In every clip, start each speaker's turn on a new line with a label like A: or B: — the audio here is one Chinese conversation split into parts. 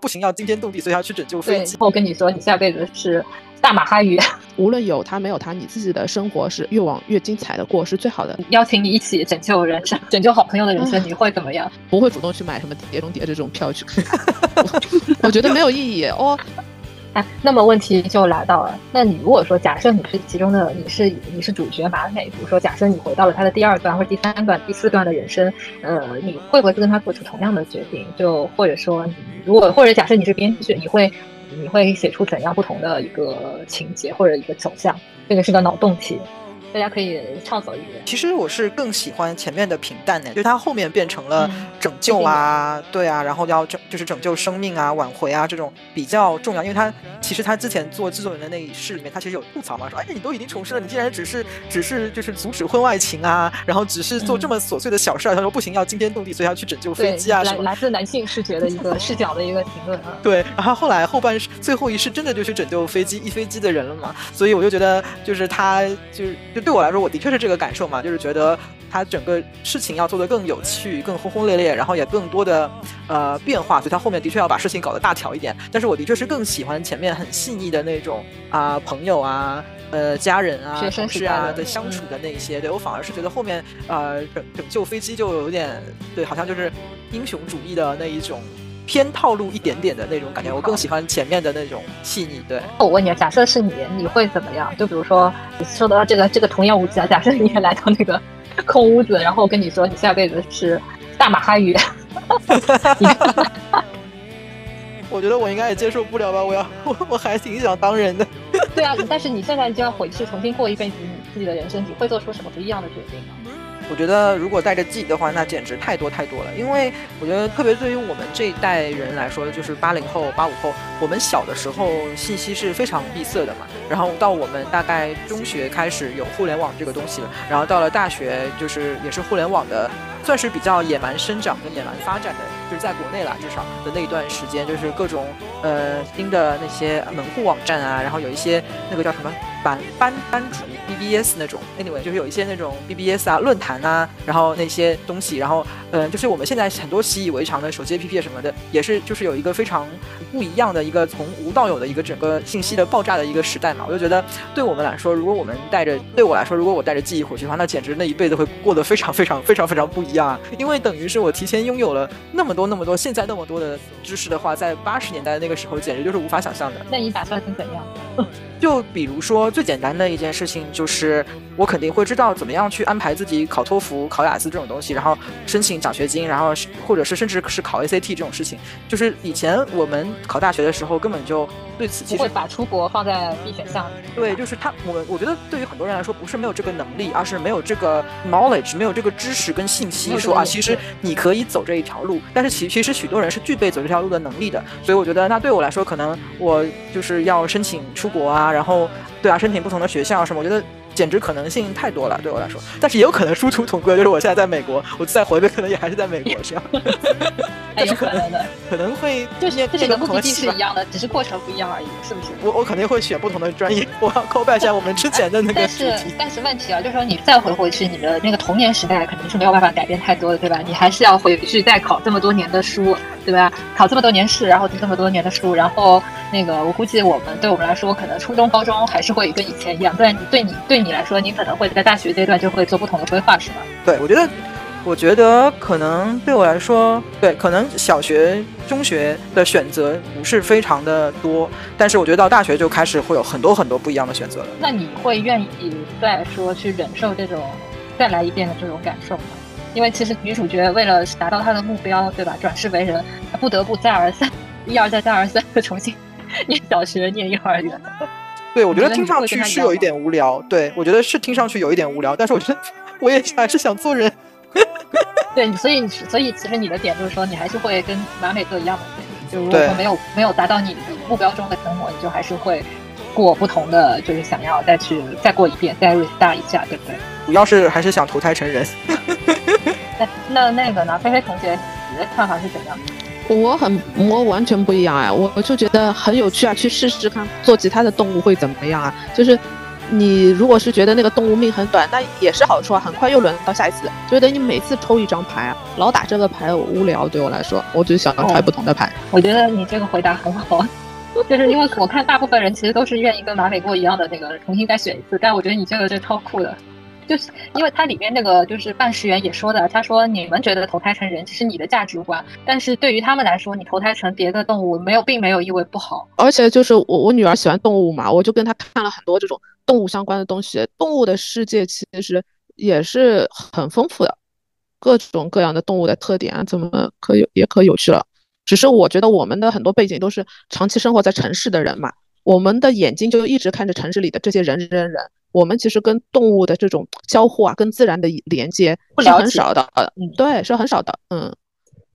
A: 不行要惊天动地，所以要去拯救飞
B: 对，
A: 机。
B: 我跟你说，你下辈子是大马哈鱼，
C: 无论有他没有他，你自己的生活是越往越精彩的过是最好的，
B: 邀请你一起拯救人生，拯救好朋友的人生，你会怎么样？
C: 不会主动去买什么碟中谍这种票去看，我觉得没有意义哦。
B: 哎，那么问题就来到了，那你如果说假设你是其中的，你是你是主角马美，比如说假设你回到了他的第二段或者第三段、第四段的人生，呃，你会不会跟他做出同样的决定？就或者说你如果或者假设你是编剧，你会你会写出怎样不同的一个情节或者一个走向？这个是个脑洞题，大家可以畅所欲言。
A: 其实我是更喜欢前面的平淡呢，就是它后面变成了
B: 嗯
A: 拯救啊，对啊，然后要拯就是拯救生命啊、挽回啊这种比较重要，因为他其实他之前做制作人的那一世里面，他其实有吐槽嘛，说哎你都已经重生了，你竟然只是只是就是阻止婚外情啊，然后只是做这么琐碎的小事啊，他说不行要惊天动地，所以要去拯救飞，机啊什么。
B: 来来自男性视觉的一个视角的一个评论啊。
A: 对，然后后来后半世最后一世真的就去拯救飞机一飞机的人了嘛，所以我就觉得就是他就是就对我来说，我的确是这个感受嘛，就是觉得他整个事情要做得更有趣、更轰轰烈烈，然后也更多的呃变化，所以他后面的确要把事情搞得大条一点。但是我的确是更喜欢前面很细腻的那种啊、朋友啊。呃，家人啊，同事啊
B: 的
A: 的相处
B: 嗯
A: 的那一些，对我反而是觉得后面呃拯拯救飞机就有点对，好像就是英雄主义的那一种偏套路一点点的那种感觉，我更喜欢前面的那种细腻。对，
B: 我问你，啊假设是你，你会怎么样？就比如说，你说到这个这个童言无忌啊，假设你也来到那个空屋子，然后跟你说你下辈子是大马哈鱼，你
A: 我觉得我应该也接受不了吧，我要我我还挺想当人的。
B: 对啊，但是你现在就要回去重新过一辈子你自己的人生，你会做出什么不一样的决定呢？
A: 我觉得如果带着记忆的话，那简直太多太多了。因为我觉得，特别对于我们这一代人来说，就是八零后、八五后，我们小的时候信息是非常闭塞的嘛。然后到我们大概中学开始有互联网这个东西了，然后到了大学，就是也是互联网的，算是比较野蛮生长跟野蛮发展的，就是在国内啦，至少的那一段时间，就是各种呃新的那些门户网站啊，然后有一些那个叫什么班班班主 BBS 那种，anyway 就是有一些那种 BBS 啊论坛啊，然后那些东西，然后嗯、呃就是我们现在很多习以为常的手机 APP 什么的，也是就是有一个非常不一样的一个从无到有的一个整个信息的爆炸的一个时代嘛，我就觉得对我们来说，如果我们带着对我来说，如果我带着记忆回去的话，那简直那一辈子会过得非常非常非常非常不一样啊！因为等于是我提前拥有了那么多那么多现在那么多的知识的话，在八十年代那个时候简直就是无法想象的。
B: 那你打算是怎样？
A: 就比如说最简单的一件事情，就是我肯定会知道怎么样去安排自己考托福、考雅思这种东西，然后申请奖学金，然后或者是甚至是考 ACT 这种事情。就是以前我们考大学的时候，根本就对此其实
B: 不会把出国放在 B 选项？
A: 对，就是他，我我觉得对于很多人来说，不是没有这个能力，而是没有这个 knowledge，没有这个知识跟信息，说啊，其实你可以走这一条路，但是其其实许多人是具备走这条路的能力的，所以我觉得那对我来说，可能我就是要申请出国啊，然后对啊，申请不同的学校什么，我觉得。简直可能性太多了，对我来说，但是也有可能殊途同归，就是我现在在美国，我再回来可能也还是在美国这样，
B: 哎，有可能的，
A: 可能会
B: 就是这个目的是一样的，只是过程不一样而已，是不是？
A: 我我肯定会选不同的专业，我要 call back 一下我们之前的那个
B: 但是。但是问题啊，就是说你再回回去，你的那个童年时代肯定是没有办法改变太多的，对吧？你还是要回去再考这么多年的书，对吧？考这么多年试，然后读这么多年的书，然后那个我估计我们对我们来说，可能初中、高中还是会跟以前一样，但你对你对你来说，你可能会在大学阶段就会做不同的规划，是吗？
A: 对，我觉得，我觉得可能对我来说，对，可能小学、中学的选择不是非常的多，但是我觉得到大学就开始会有很多很多不一样的选择了。
B: 那你会愿意再说去忍受这种再来一遍的这种感受吗？因为其实女主角为了达到她的目标，对吧？转世为人，她不得不再而三、一而再、再而三的重新念小学、念幼儿园。
A: 对，我觉
B: 觉得
A: 听上去是有一点无聊，对我觉得是听上去有一点无聊，但是我觉得 我也还是想做人。
B: 对，所以所以其实你的点就是说，你还是会跟马美做一样的决定，就如果说没有没有达到你目标中的成果，你就还是会过不同的，就是想要再去再过一遍，再 restart 一下，对不对？
A: 主要是还是想投胎成人。
B: 那那那个呢？菲菲同学，你的看法是怎样？
C: 我很我完全不一样哎，我我就觉得很有趣啊，去试试看做其他的动物会怎么样啊？就是你如果是觉得那个动物命很短，那也是好处啊，很快又轮到下一次，就等你每次抽一张牌啊，老打这个牌无聊，对我来说，我就想要揣不同的牌。
B: 我觉得你这个回答很好，就是因为我看大部分人其实都是愿意跟马尾过一样的那个重新再选一次，但我觉得你这个是超酷的。就是因为它里面那个就是办事员也说的，他说你们觉得投胎成人只是你的价值观，但是对于他们来说，你投胎成别的动物没有并没有意味不好。
C: 而且就是我我女儿喜欢动物嘛，我就跟她看了很多这种动物相关的东西。动物的世界其实也是很丰富的，各种各样的动物的特点啊，怎么可有也可有趣了。只是我觉得我们的很多背景都是长期生活在城市的人嘛，我们的眼睛就一直看着城市里的这些人人人。我们其实跟动物的这种交互啊，跟自然的连接是很少的，嗯，对，是很少的，嗯。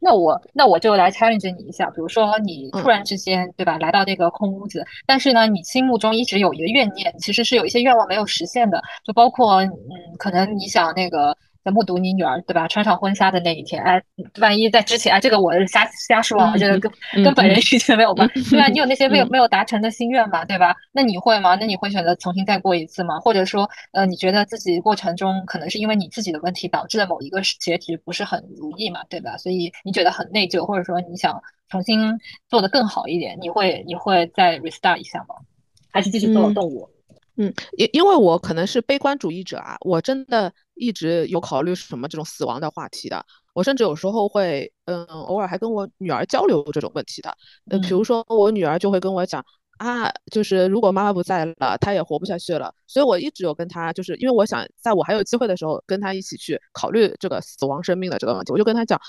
B: 那我那我就来 challenge 你一下，比如说你突然之间，对吧，来到这个空屋子，但是呢，你心目中一直有一个怨念，其实是有一些愿望没有实现的，就包括，嗯，可能你想那个。在目睹你女儿对吧穿上婚纱的那一天，哎，万一在之前，哎，这个我是瞎瞎说，我觉得跟跟本人事情没有关，对吧？你有那些没有没有达成的心愿嘛，对吧？那你会吗？那你会选择重新再过一次吗？或者说，呃，你觉得自己过程中可能是因为你自己的问题导致的某一个结局不是很如意嘛，对吧？所以你觉得很内疚，或者说你想重新做的更好一点，你会你会再 restart 一下吗？还是继续做动物？
C: 嗯，因因为我可能是悲观主义者啊，我真的一直有考虑什么这种死亡的话题的。我甚至有时候会，嗯，偶尔还跟我女儿交流这种问题的。嗯，比如说我女儿就会跟我讲啊，就是如果妈妈不在了，她也活不下去了。所以我一直有跟她，就是因为我想在我还有机会的时候跟她一起去考虑这个死亡生命的这个问题。我就跟她讲，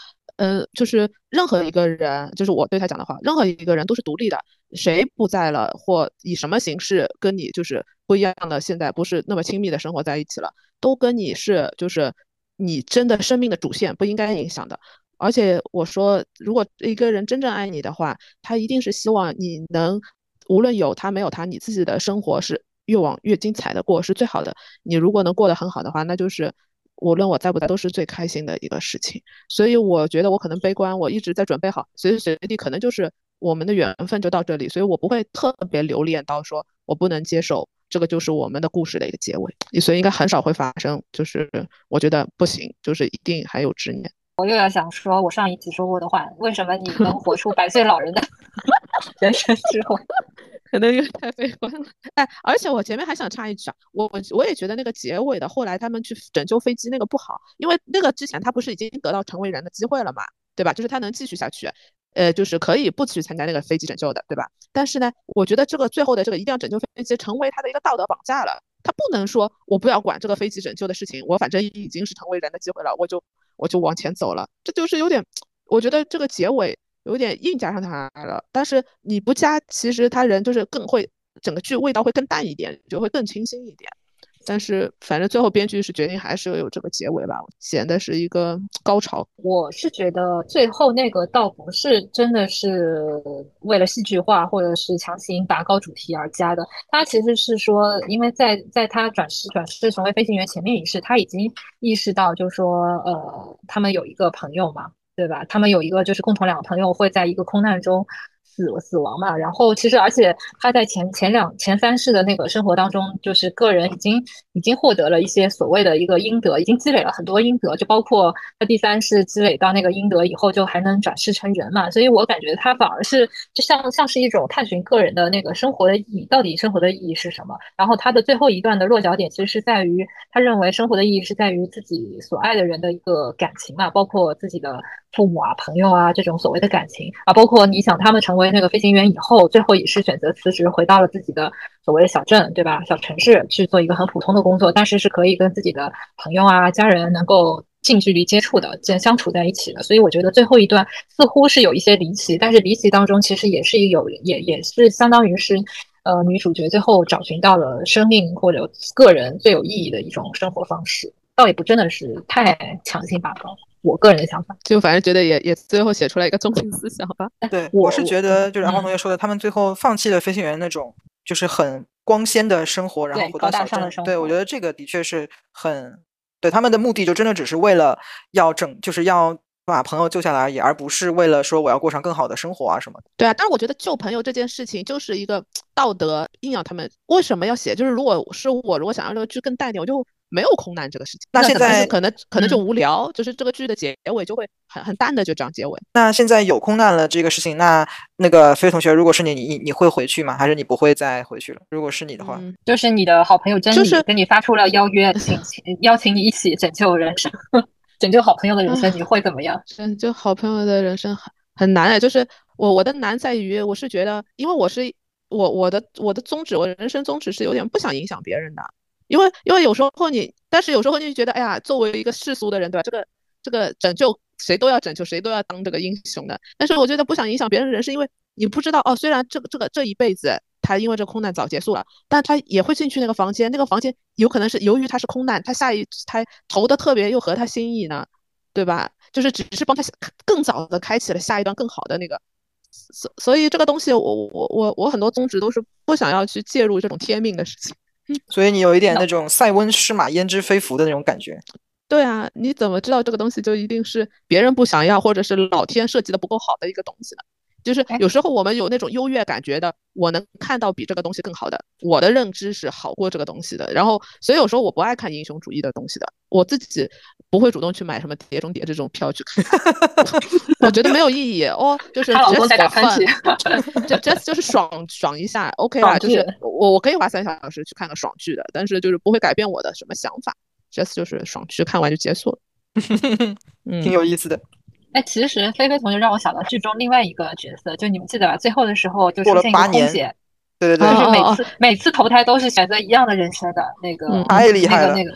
C: 嗯，就是任何一个人，就是我对他讲的话，任何一个人都是独立的。谁不在了，或以什么形式跟你就是不一样的，现在不是那么亲密的生活在一起了，都跟你是就是你真的生命的主线不应该影响的。而且我说，如果一个人真正爱你的话，他一定是希望你能无论有他没有他，你自己的生活是越往越精彩的过是最好的。你如果能过得很好的话，那就是无论我在不在都是最开心的一个事情。所以我觉得我可能悲观，我一直在准备好，随时随地可能就是。我们的缘分就到这里，所以我不会特别留恋到说我不能接受这个就是我们的故事的一个结尾，所以应该很少会发生。就是我觉得不行，就是一定还有执念。
B: 我又要想说我上一集说过的话，为什么你能活出百岁老人的 人生之后，
C: 可能有点太悲观了。哎，而且我前面还想插一句啊，我我我也觉得那个结尾的后来他们去拯救飞机那个不好，因为那个之前他不是已经得到成为人的机会了嘛，对吧？就是他能继续下去。呃，就是可以不去参加那个飞机拯救的，对吧？但是呢，我觉得这个最后的这个一定要拯救飞机，成为他的一个道德绑架了。他不能说我不要管这个飞机拯救的事情，我反正已经是成为人的机会了，我就我就往前走了。这就是有点，我觉得这个结尾有点硬加上他了。但是你不加，其实他人就是更会整个剧味道会更淡一点，就会更清新一点。但是，反正最后编剧是决定还是要有这个结尾吧，显得是一个高潮。
B: 我是觉得最后那个倒不是真的是为了戏剧化或者是强行拔高主题而加的，他其实是说，因为在在他转世转世成为飞行员前面一世，他已经意识到，就是说，呃，他们有一个朋友嘛，对吧？他们有一个就是共同两个朋友会在一个空难中。死死亡嘛，然后其实而且他在前前两前三世的那个生活当中，就是个人已经已经获得了一些所谓的一个阴德，已经积累了很多阴德，就包括他第三世积累到那个阴德以后，就还能转世成人嘛。所以我感觉他反而是就像像是一种探寻个人的那个生活的意义，到底生活的意义是什么？然后他的最后一段的落脚点其实是在于他认为生活的意义是在于自己所爱的人的一个感情嘛，包括自己的父母啊、朋友啊这种所谓的感情啊，包括你想他们成为。那个飞行员以后，最后也是选择辞职，回到了自己的所谓的小镇，对吧？小城市去做一个很普通的工作，但是是可以跟自己的朋友啊、家人能够近距离接触的，相相处在一起的。所以我觉得最后一段似乎是有一些离奇，但是离奇当中其实也是有，也也是相当于是，呃，女主角最后找寻到了生命或者个人最有意义的一种生活方式，倒也不真的是太强行拔高。我个人的想法，
C: 就反正觉得也也最后写出来一个中心思想吧。
A: 对，我是觉得就是阿黄同学说的，他们最后放弃了飞行员那种就是很光鲜的生活，然后回到小镇。对，我觉得这个的确是很，对他们的目的就真的只是为了要整，就是要把朋友救下来而已，而不是为了说我要过上更好的生活啊什么的。
C: 对啊，但是我觉得救朋友这件事情就是一个道德硬要他们为什么要写？就是如果是我，如果想要这个剧更淡一点，我就。没有空难这个事情，
A: 那现在
C: 可能可能就无聊，就是这个剧的结尾就会很很淡的就这样结尾。
A: 那现在有空难了这个事情，那那个飞同学，如果是你，你你会回去吗？还是你不会再回去了？如果是你的话，
B: 就是你的好朋友真理给你发出了邀约，请邀请你一起拯救人生，拯救好朋友的人生，你会怎么样？
C: 拯救好朋友的人生很很难哎，就是我我的难在于，我是觉得，因为我是我我的我的宗旨，我的人生宗旨是有点不想影响别人的。因为因为有时候你，但是有时候你就觉得，哎呀，作为一个世俗的人，对吧？这个这个拯救谁都要拯救，谁都要当这个英雄的。但是我觉得不想影响别人的人是，因为你不知道哦。虽然这个这个这一辈子他因为这空难早结束了，但他也会进去那个房间，那个房间有可能是由于他是空难，他下一他投的特别又合他心意呢，对吧？就是只是帮他更早的开启了下一段更好的那个。所所以这个东西，我我我我很多宗旨都是不想要去介入这种天命的事情。
A: 所以你有一点那种塞翁失马焉知非福的那种感觉。
C: 对啊，你怎么知道这个东西就一定是别人不想要，或者是老天设计的不够好的一个东西呢？就是有时候我们有那种优越感觉的，我能看到比这个东西更好的，我的认知是好过这个东西的。然后，所以有时候我不爱看英雄主义的东西的，我自己不会主动去买什么碟中谍这种票去看，我觉得没有意义哦。就是
B: 他老公在打番茄，
C: 就 just 就是爽爽一下，OK 啦。就是我我可以花三小时去看个爽剧的，但是就是不会改变我的什么想法，just 就是爽剧看完就结束了，
A: 挺有意思的。
B: 哎，其实菲菲同学让我想到剧中另外一个角色，就你们记得吧？最后的时候就出现一个空姐，
A: 对对对，
B: 就是每次每次投胎都是选择一样的人生的那个，
A: 太厉害
B: 了，那个。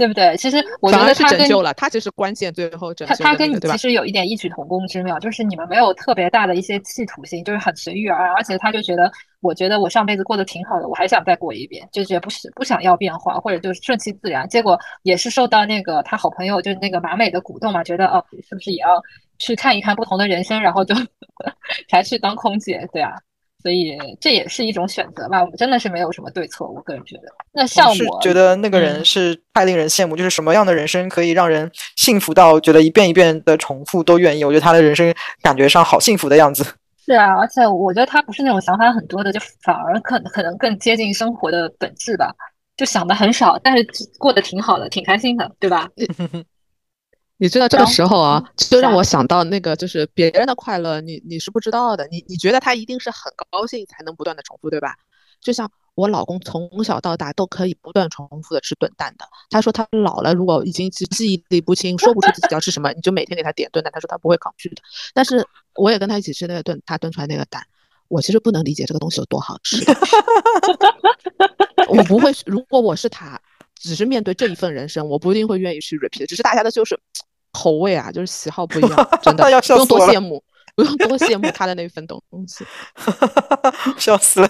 B: 对不对？其实我觉得他
C: 拯救了他，其实关键最后拯救
B: 他他跟你其实有一点异曲同工之妙，就是你们没有特别大的一些企图心，就是很随遇而安，而且他就觉得，我觉得我上辈子过得挺好的，我还想再过一遍，就是也不是不想要变化，或者就是顺其自然。结果也是受到那个他好朋友就是那个马美的鼓动嘛，觉得哦，是不是也要去看一看不同的人生，然后就 才去当空姐，对啊。所以这也是一种选择吧，我们真的是没有什么对错，我个人觉得。那像我
A: 是觉得那个人是太令人羡慕，就是什么样的人生可以让人幸福到觉得一遍一遍的重复都愿意？我觉得他的人生感觉上好幸福的样子。
B: 是啊，而且我觉得他不是那种想法很多的，就反而可能可能更接近生活的本质吧，就想的很少，但是过得挺好的，挺开心的，对吧？
C: 你知道这个时候啊，就让我想到那个，就是别人的快乐，你你是不知道的。你你觉得他一定是很高兴才能不断的重复，对吧？就像我老公从小到大都可以不断重复的吃炖蛋的。他说他老了，如果已经记记忆力不清，说不出自己要吃什么，你就每天给他点炖蛋。他说他不会抗拒的。但是我也跟他一起吃那个炖，他炖出来那个蛋，我其实不能理解这个东西有多好吃。我不会，如果我是他，只是面对这一份人生，我不一定会愿意去 repeat。只是大家的就是。口味啊，就是喜好不一样，真的 不用多羡慕，不用多羡慕他的那份东东西，
A: 笑死了，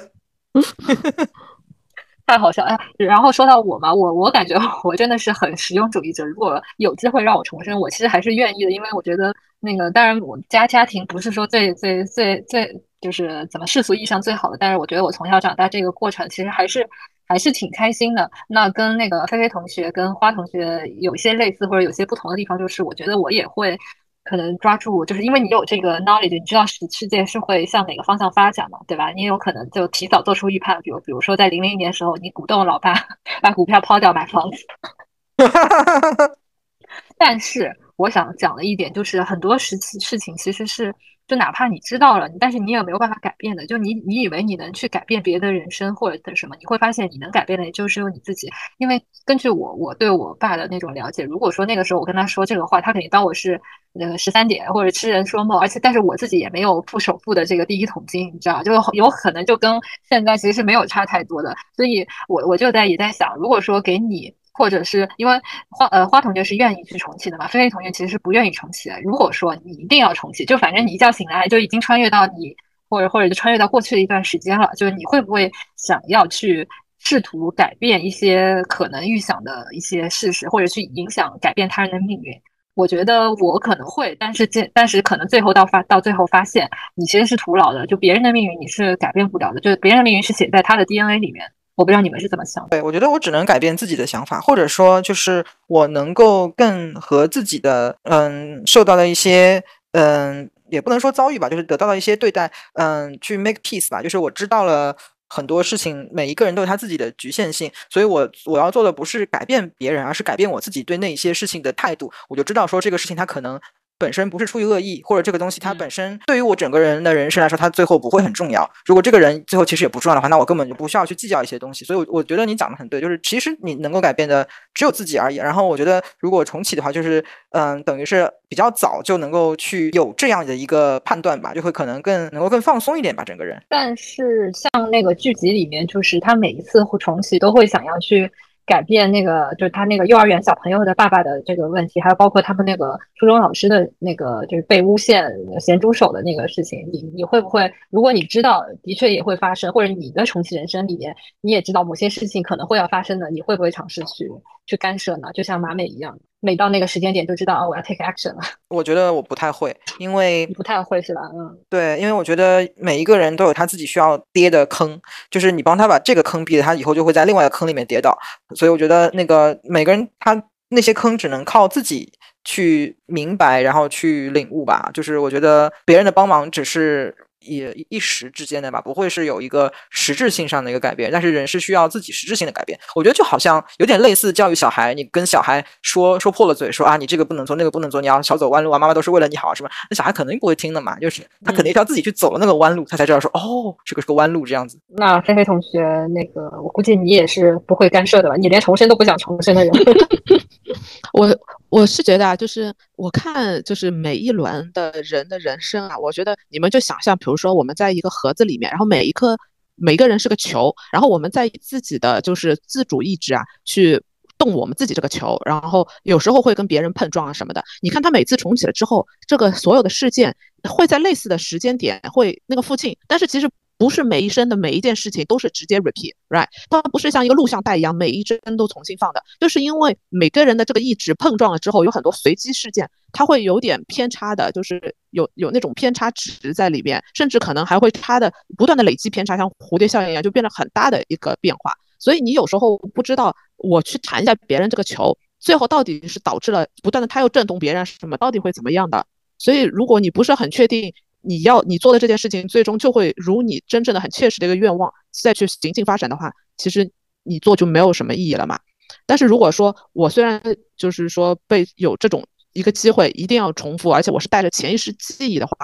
B: 太好笑哎！然后说到我嘛，我我感觉我真的是很实用主义者。如果有机会让我重生，我其实还是愿意的，因为我觉得那个当然我家家庭不是说最最最最就是怎么世俗意义上最好的，但是我觉得我从小长大这个过程其实还是。还是挺开心的。那跟那个菲菲同学、跟花同学有些类似，或者有些不同的地方，就是我觉得我也会可能抓住，就是因为你有这个 knowledge，你知道世世界是会向哪个方向发展嘛，对吧？你有可能就提早做出预判，比如比如说在零零年的时候，你鼓动老爸 把股票抛掉买房子。但是我想讲的一点就是，很多时期事情其实是。就哪怕你知道了，但是你也没有办法改变的。就你，你以为你能去改变别的人生或者什么，你会发现你能改变的也就是有你自己。因为根据我我对我爸的那种了解，如果说那个时候我跟他说这个话，他肯定当我是那个十三点或者痴人说梦。而且，但是我自己也没有付首付的这个第一桶金，你知道，就有可能就跟现在其实是没有差太多的。所以我我就在也在想，如果说给你。或者是因为花呃花同学是愿意去重启的嘛？菲菲同学其实是不愿意重启的。如果说你一定要重启，就反正你一觉醒来就已经穿越到你，或者或者就穿越到过去的一段时间了，就是你会不会想要去试图改变一些可能预想的一些事实，或者去影响改变他人的命运？我觉得我可能会，但是这但是可能最后到发到最后发现，你其实是徒劳的。就别人的命运你是改变不了的，就是别人的命运是写在他的 DNA 里面。我不知道你们是怎么想。
A: 对，我觉得我只能改变自己的想法，或者说就是我能够更和自己的嗯受到的一些嗯也不能说遭遇吧，就是得到了一些对待嗯去 make peace 吧，就是我知道了。很多事情，每一个人都有他自己的局限性，所以我我要做的不是改变别人，而是改变我自己对那些事情的态度。我就知道说这个事情它可能。本身不是出于恶意，或者这个东西它本身对于我整个人的人生来说，它最后不会很重要。如果这个人最后其实也不重要的话，那我根本就不需要去计较一些东西。所以，我我觉得你讲的很对，就是其实你能够改变的只有自己而已。然后，我觉得如果重启的话，就是嗯，等于是比较早就能够去有这样的一个判断吧，就会可能更能够更放松一点吧，整个人。
B: 但是像那个剧集里面，就是他每一次会重启都会想要去。改变那个就是他那个幼儿园小朋友的爸爸的这个问题，还有包括他们那个初中老师的那个就是被诬陷咸猪手的那个事情，你你会不会？如果你知道的确也会发生，或者你的重启人生里面你也知道某些事情可能会要发生的，你会不会尝试去去干涉呢？就像马美一样。每到那个时间点就知道啊，我要 take action 了。
A: 我觉得我不太会，因为
B: 不太会是吧？嗯，
A: 对，因为我觉得每一个人都有他自己需要跌的坑，就是你帮他把这个坑避了，他以后就会在另外一个坑里面跌倒。所以我觉得那个每个人他那些坑只能靠自己去明白，然后去领悟吧。就是我觉得别人的帮忙只是。也一时之间的吧，不会是有一个实质性上的一个改变，但是人是需要自己实质性的改变。我觉得就好像有点类似教育小孩，你跟小孩说说破了嘴，说啊你这个不能做，那个不能做，你要少走弯路啊，妈妈都是为了你好，是吧？那小孩肯定不会听的嘛，就是他肯定要自己去走了那个弯路，他才知道说哦，这个是个弯路这样子。
B: 那菲菲同学，那个我估计你也是不会干涉的吧？你连重生都不想重生的人。
C: 我我是觉得啊，就是我看就是每一轮的人的人生啊，我觉得你们就想象，比如说我们在一个盒子里面，然后每一颗每一个人是个球，然后我们在自己的就是自主意志啊去动我们自己这个球，然后有时候会跟别人碰撞啊什么的。你看他每次重启了之后，这个所有的事件会在类似的时间点会那个附近，但是其实。不是每一声的每一件事情都是直接 repeat，right？它不是像一个录像带一样，每一帧都重新放的，就是因为每个人的这个意志碰撞了之后，有很多随机事件，它会有点偏差的，就是有有那种偏差值在里边，甚至可能还会差的不断的累积偏差，像蝴蝶效应一样，就变得很大的一个变化。所以你有时候不知道，我去弹一下别人这个球，最后到底是导致了不断的他又震动别人什么，到底会怎么样的？所以如果你不是很确定。你要你做的这件事情，最终就会如你真正的很切实的一个愿望再去行进发展的话，其实你做就没有什么意义了嘛。但是如果说我虽然就是说被有这种一个机会一定要重复，而且我是带着潜意识记忆的话，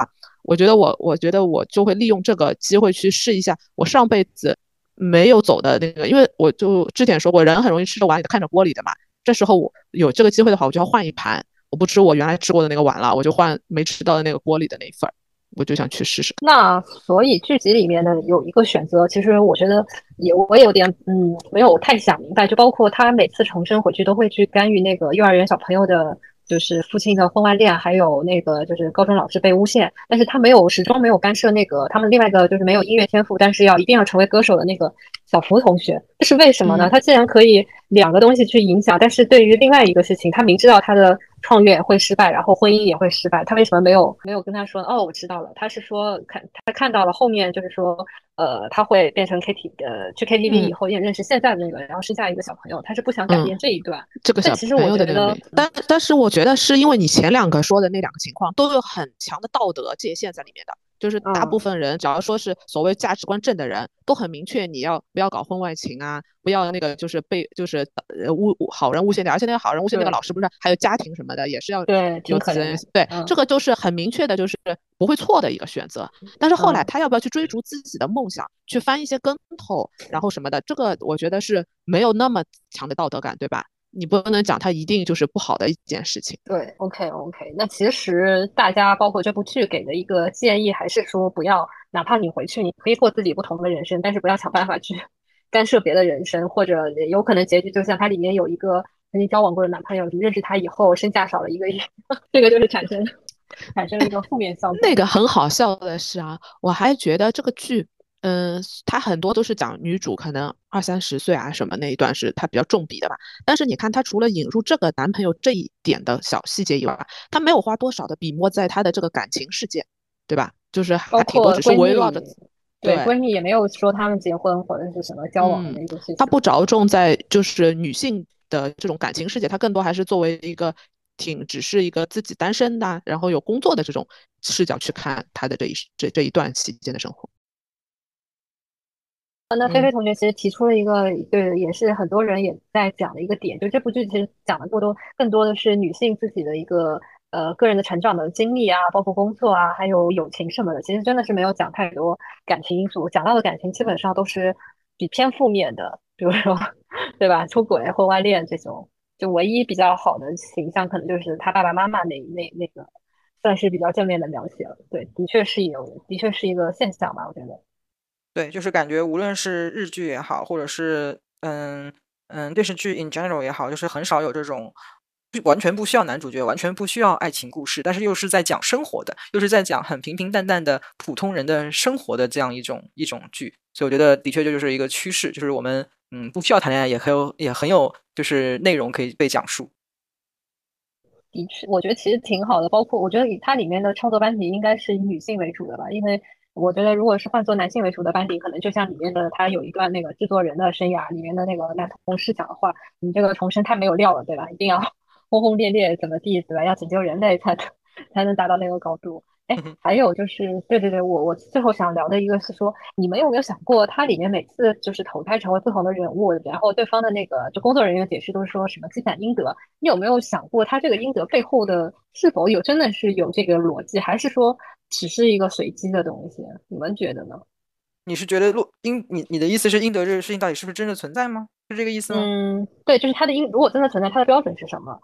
C: 我觉得我我觉得我就会利用这个机会去试一下我上辈子没有走的那个，因为我就之前说过，人很容易吃着碗里的看着锅里的嘛。这时候我有这个机会的话，我就要换一盘，我不吃我原来吃过的那个碗了，我就换没吃到的那个锅里的那一份儿。我就想去试试。
B: 那所以剧集里面呢有一个选择，其实我觉得也我也有点嗯没有太想明白。就包括他每次重生回去都会去干预那个幼儿园小朋友的，就是父亲的婚外恋，还有那个就是高中老师被诬陷，但是他没有始终没有干涉那个他们另外一个就是没有音乐天赋，但是要一定要成为歌手的那个小福同学。这是为什么呢？他既然可以两个东西去影响，但是对于另外一个事情，他明知道他的。创业会失败，然后婚姻也会失败。他为什么没有没有跟他说？哦，我知道了。他是说看他看到了后面，就是说，呃，他会变成 K T 呃去 K T V 以后也认识现在的那个，然后生下一个小朋友。他是不想改变这一段。
C: 这个小朋友的那个，但但是我觉得是因为你前两个说的那两个情况都有很强的道德界限在里面的。就是大部分人，只要说是所谓价值观正的人，都很明确，你要不要搞婚外情啊？不要那个就是被就是呃诬好人诬陷的，而且那个好人诬陷那个老师不是还有家庭什么的，也是要
B: 对
C: 有责任。对，这个就是很明确的，就是不会错的一个选择。但是后来他要不要去追逐自己的梦想，去翻一些跟头，然后什么的，这个我觉得是没有那么强的道德感，对吧？你不能讲它一定就是不好的一件事情。
B: 对，OK OK。那其实大家包括这部剧给的一个建议，还是说不要，哪怕你回去，你可以过自己不同的人生，但是不要想办法去 干涉别的人生，或者有可能结局就像它里面有一个曾经交往过的男朋友，你认识他以后身价少了一个亿，这个就是产生产生了一个负面效果。
C: 那个很好笑的是啊，我还觉得这个剧。嗯，他很多都是讲女主可能二三十岁啊什么那一段是他比较重笔的吧。但是你看他除了引入这个男朋友这一点的小细节以外，他没有花多少的笔墨在他的这个感情世界，对吧？就是还挺多只是围绕着，
B: 对，闺蜜也没有说他们结婚或者是什么交往的那个事情。
C: 他不着重在就是女性的这种感情世界，他更多还是作为一个挺只是一个自己单身的，然后有工作的这种视角去看他的这一这这一段期间的生活。
B: 那菲菲同学其实提出了一个，对，也是很多人也在讲的一个点，就这部剧其实讲的过多更多的是女性自己的一个呃个人的成长的经历啊，包括工作啊，还有友情什么的，其实真的是没有讲太多感情因素，讲到的感情基本上都是比偏负面的，比如说 对吧，出轨、婚外恋这种，就唯一比较好的形象可能就是他爸爸妈妈那那那个算是比较正面的描写了，对，的确是有，的确是一个现象吧，我觉得。
A: 对，就是感觉无论是日剧也好，或者是嗯嗯电视剧 in general 也好，就是很少有这种完全不需要男主角，完全不需要爱情故事，但是又是在讲生活的，又是在讲很平平淡淡的普通人的生活的这样一种一种剧。所以我觉得的确这就是一个趋势，就是我们嗯不需要谈恋爱也很有也很有就是内容可以被讲述。
B: 的确，我觉得其实挺好的，包括我觉得以它里面的创作班底应该是以女性为主的吧，因为。我觉得，如果是换做男性为主的班底，可能就像里面的他有一段那个制作人的生涯里面的那个男同事讲的话，你这个重生太没有料了，对吧？一定要 轰轰烈烈，怎么地，对吧？要拯救人类才才能达到那个高度。哎，还有就是，对对对，我我最后想聊的一个是说，你们有没有想过，它里面每次就是投胎成为不同的人物，然后对方的那个就工作人员解释都是说什么积攒阴德，你有没有想过，他这个阴德背后的是否有真的是有这个逻辑，还是说？只是一个随机的东西，你们觉得呢？
A: 你是觉得洛应你你的意思是应得这个事情到底是不是真的存在吗？是这个意思吗？
B: 嗯，对，就是它的应如果真的存在，它的标准是什么？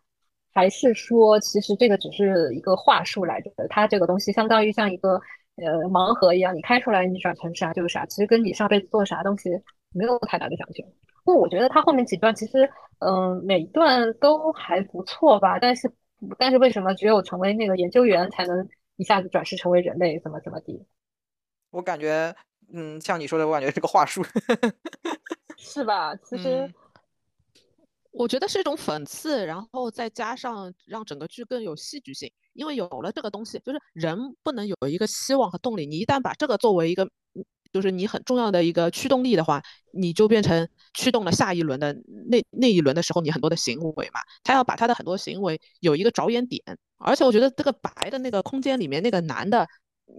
B: 还是说其实这个只是一个话术来着？它这个东西相当于像一个呃盲盒一样，你开出来你转成啥就是啥，其实跟你上辈子做啥东西没有太大的讲究。不过我觉得它后面几段其实嗯每一段都还不错吧，但是但是为什么只有成为那个研究员才能？一下子转世成为人类，怎么怎么地？
A: 我感觉，嗯，像你说的，我感觉是个话术，
B: 是吧？其实，
C: 我觉得是一种讽刺，然后再加上让整个剧更有戏剧性。因为有了这个东西，就是人不能有一个希望和动力。你一旦把这个作为一个，就是你很重要的一个驱动力的话，你就变成驱动了下一轮的那那一轮的时候，你很多的行为嘛。他要把他的很多行为有一个着眼点。而且我觉得这个白的那个空间里面那个男的，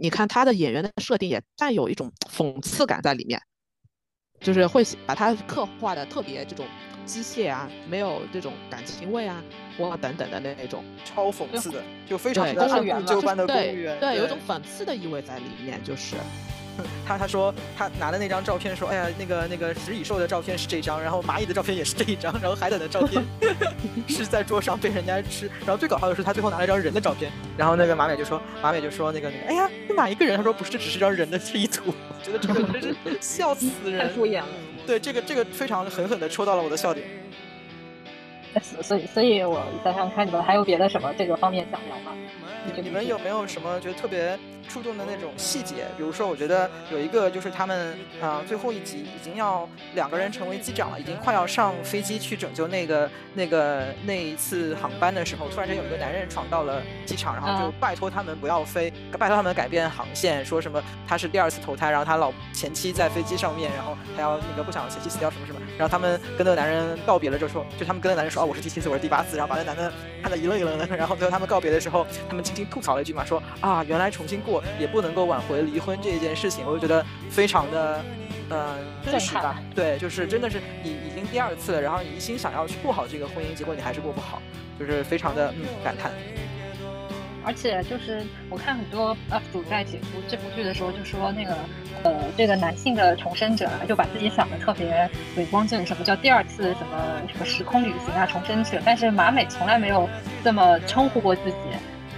C: 你看他的演员的设定也带有一种讽刺感在里面，就是会把他刻画的特别这种机械啊，没有这种感情味啊，或等等的那种
A: 超讽刺的，就非常的公务般的公务员，
C: 对，有一种讽刺的意味在里面，就是。
A: 他他说他拿的那张照片说，哎呀，那个那个食蚁兽的照片是这张，然后蚂蚁的照片也是这一张，然后海胆的照片 是在桌上被人家吃，然后最搞笑的是他最后拿了一张人的照片，然后那个马美就说马美就说那个那个，哎呀，这哪一个人？他说不是，这只是张人的 P 图。我觉得这个真是笑死人，
B: 太敷衍了。
A: 对，这个这个非常狠狠的戳到了我的笑点。
B: 所以所以我在想看你们还有别的什么这个方面想聊吗？
A: 你们有没有什么觉得特别？触动的那种细节，比如说，我觉得有一个就是他们啊，最后一集已经要两个人成为机长了，已经快要上飞机去拯救那个那个那一次航班的时候，突然间有一个男人闯到了机场，然后就拜托他们不要飞，拜托他们改变航线，说什么他是第二次投胎，然后他老前妻在飞机上面，然后他要那个不想前妻死掉什么什么，然后他们跟那个男人告别了之后说，就他们跟那个男人说，哦，我是第七次，我是第八次，然后把那男的看得一愣一愣的，然后最后他们告别的时候，他们轻轻吐槽了一句嘛，说啊，原来重新过。也不能够挽回离婚这一件事情，我就觉得非常的，呃，真实吧？对，就是真的是你已经第二次了，然后你一心想要去过好这个婚姻，结果你还是过不好，就是非常的嗯感叹。
B: 而且就是我看很多 UP 主在解读这部剧的时候，就说那个呃，这个男性的重生者就把自己想的特别伟光正，什么叫第二次什么什么时空旅行啊，重生者，但是马美从来没有这么称呼过自己。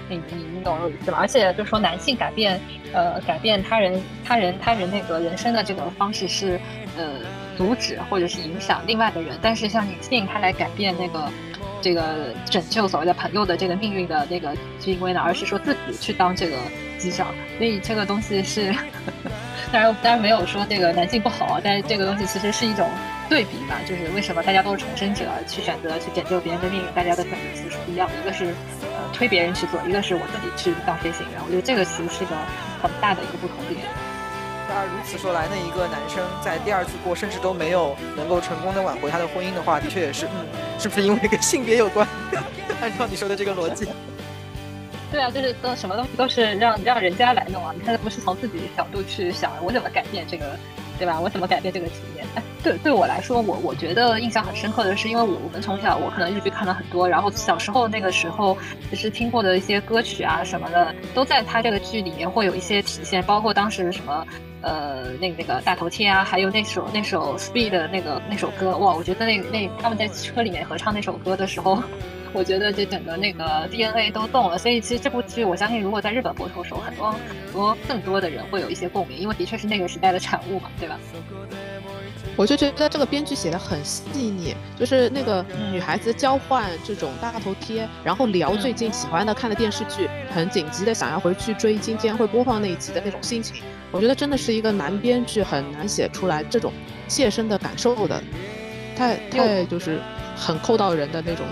B: 你你你懂我意思吧？而且就说男性改变，呃，改变他人他人他人那个人生的这个方式是，呃，阻止或者是影响另外的人。但是像女性，她来改变那个这个拯救所谓的朋友的这个命运的那个是因为呢，而是说自己去当这个机长。所以这个东西是，当然当然没有说这个男性不好，但是这个东西其实是一种对比吧，就是为什么大家都是重生者去选择去拯救别人的命运，大家的选择其实不一样，一个是。推别人去做，一个是我自己去当飞行员，我觉得这个其实是个很大的一个不同点。
A: 那如此说来，那一个男生在第二次过，甚至都没有能够成功的挽回他的婚姻的话，的确也是，嗯，是不是因为跟性别有关？按照你说的这个逻辑。
B: 对啊，就是都什么东西都是让让人家来弄啊，你看不是从自己角度去想我怎么改变这个，对吧？我怎么改变这个体验？对，对我来说，我我觉得印象很深刻的是，因为我我们从小我可能日剧看了很多，然后小时候那个时候其实听过的一些歌曲啊什么的，都在他这个剧里面会有一些体现，包括当时什么呃那个那个大头贴啊，还有那首那首 Speed 的那个那首歌，哇，我觉得那那他们在车里面合唱那首歌的时候。我觉得这整个那个 DNA 都动了，所以其实这部剧，我相信如果在日本播出的时候，很多很多更多的人会有一些共鸣，因为的确是那个时代的产物嘛，对吧？
C: 我就觉得这个编剧写的很细腻，就是那个女孩子交换这种大头贴，然后聊最近喜欢的看的电视剧，很紧急的想要回去追今天会播放那一集的那种心情，我觉得真的是一个男编剧很难写出来这种切身的感受的，太太就是很扣到人的那种。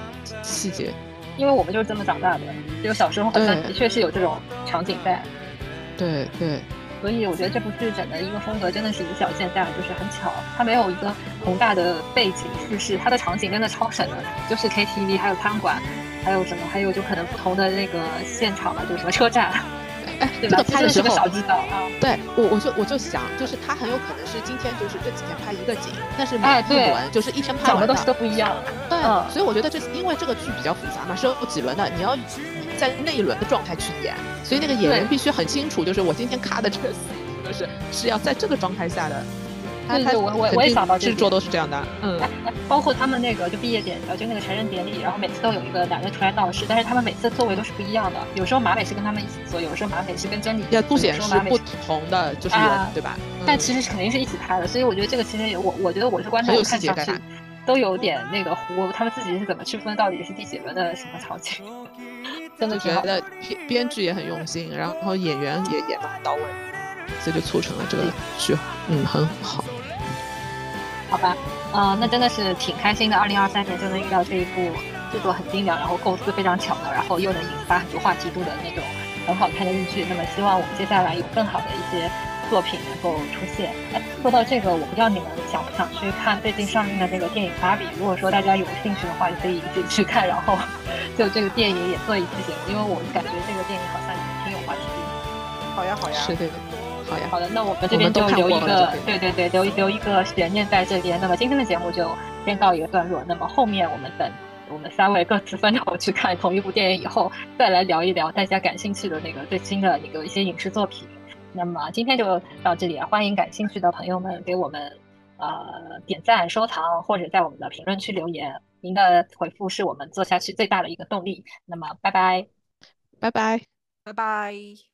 C: 细节，
B: 因为我们就是这么长大的，就小时候好像的确是有这种场景在。
C: 对对，
B: 所以我觉得这部剧整的一个风格真的是以小见大，就是很巧，它没有一个宏大的背景叙事，它的场景真的超神的，就是 KTV，还有餐馆，还有什么，还有就可能不同的那个现场嘛，就是什么车站。
C: 哎，这个拍的时候，
B: 对
C: 我我就我就想，就是他很有可能是今天就是这几天拍一个景，但是每一轮就是一天拍完
B: 的东西都不一样。
C: 对，所以我觉得这因为这个剧比较复杂嘛，是有几轮的，你要在那一轮的状态去演，所以那个演员必须很清楚，就是我今天卡的这个就是是要在这个状态下的。
B: 对对，我我我也想到
C: 制作都是这样的，嗯，
B: 包括他们那个就毕业典呃就那个成人典礼，然后每次都有一个男的出来闹事，但是他们每次座位都是不一样的，有时候马美是跟他们一起坐，有时候马美是跟珍妮，
C: 也不显示不同的就是人，对吧？
B: 但其实肯定是一起拍的，所以我觉得这个其实我我觉得我是观众看上去都有点那个糊，他们自己是怎么区分到底是第几轮的什么场景？真的
C: 觉得编编剧也很用心，然后演员也演的很到位，所以就促成了这个剧，嗯，很好。
B: 好吧，呃，那真的是挺开心的。二零二三年就能遇到这一部制作很精良，然后构思非常巧妙，然后又能引发很多话题度的那种很好看的日剧。那么希望我们接下来有更好的一些作品能够出现。哎，说到这个，我不知道你们想不想去看最近上映的那个电影《芭比》？如果说大家有兴趣的话，也可以一起去看，然后就这个电影也做一次节目，因为我感觉这个电影好像挺有话题度。
A: 好呀，好呀，
C: 是的。好呀，
B: 好的，那我们这边就留一个，对对对，留留一个悬念在这边。那么今天的节目就先告一个段落。那么后面我们等我们三位各自分头去看同一部电影以后，再来聊一聊大家感兴趣的那个最新的一个一些影视作品。那么今天就到这里，欢迎感兴趣的朋友们给我们呃点赞、收藏，或者在我们的评论区留言。您的回复是我们做下去最大的一个动力。那么拜拜，
C: 拜拜，
A: 拜拜。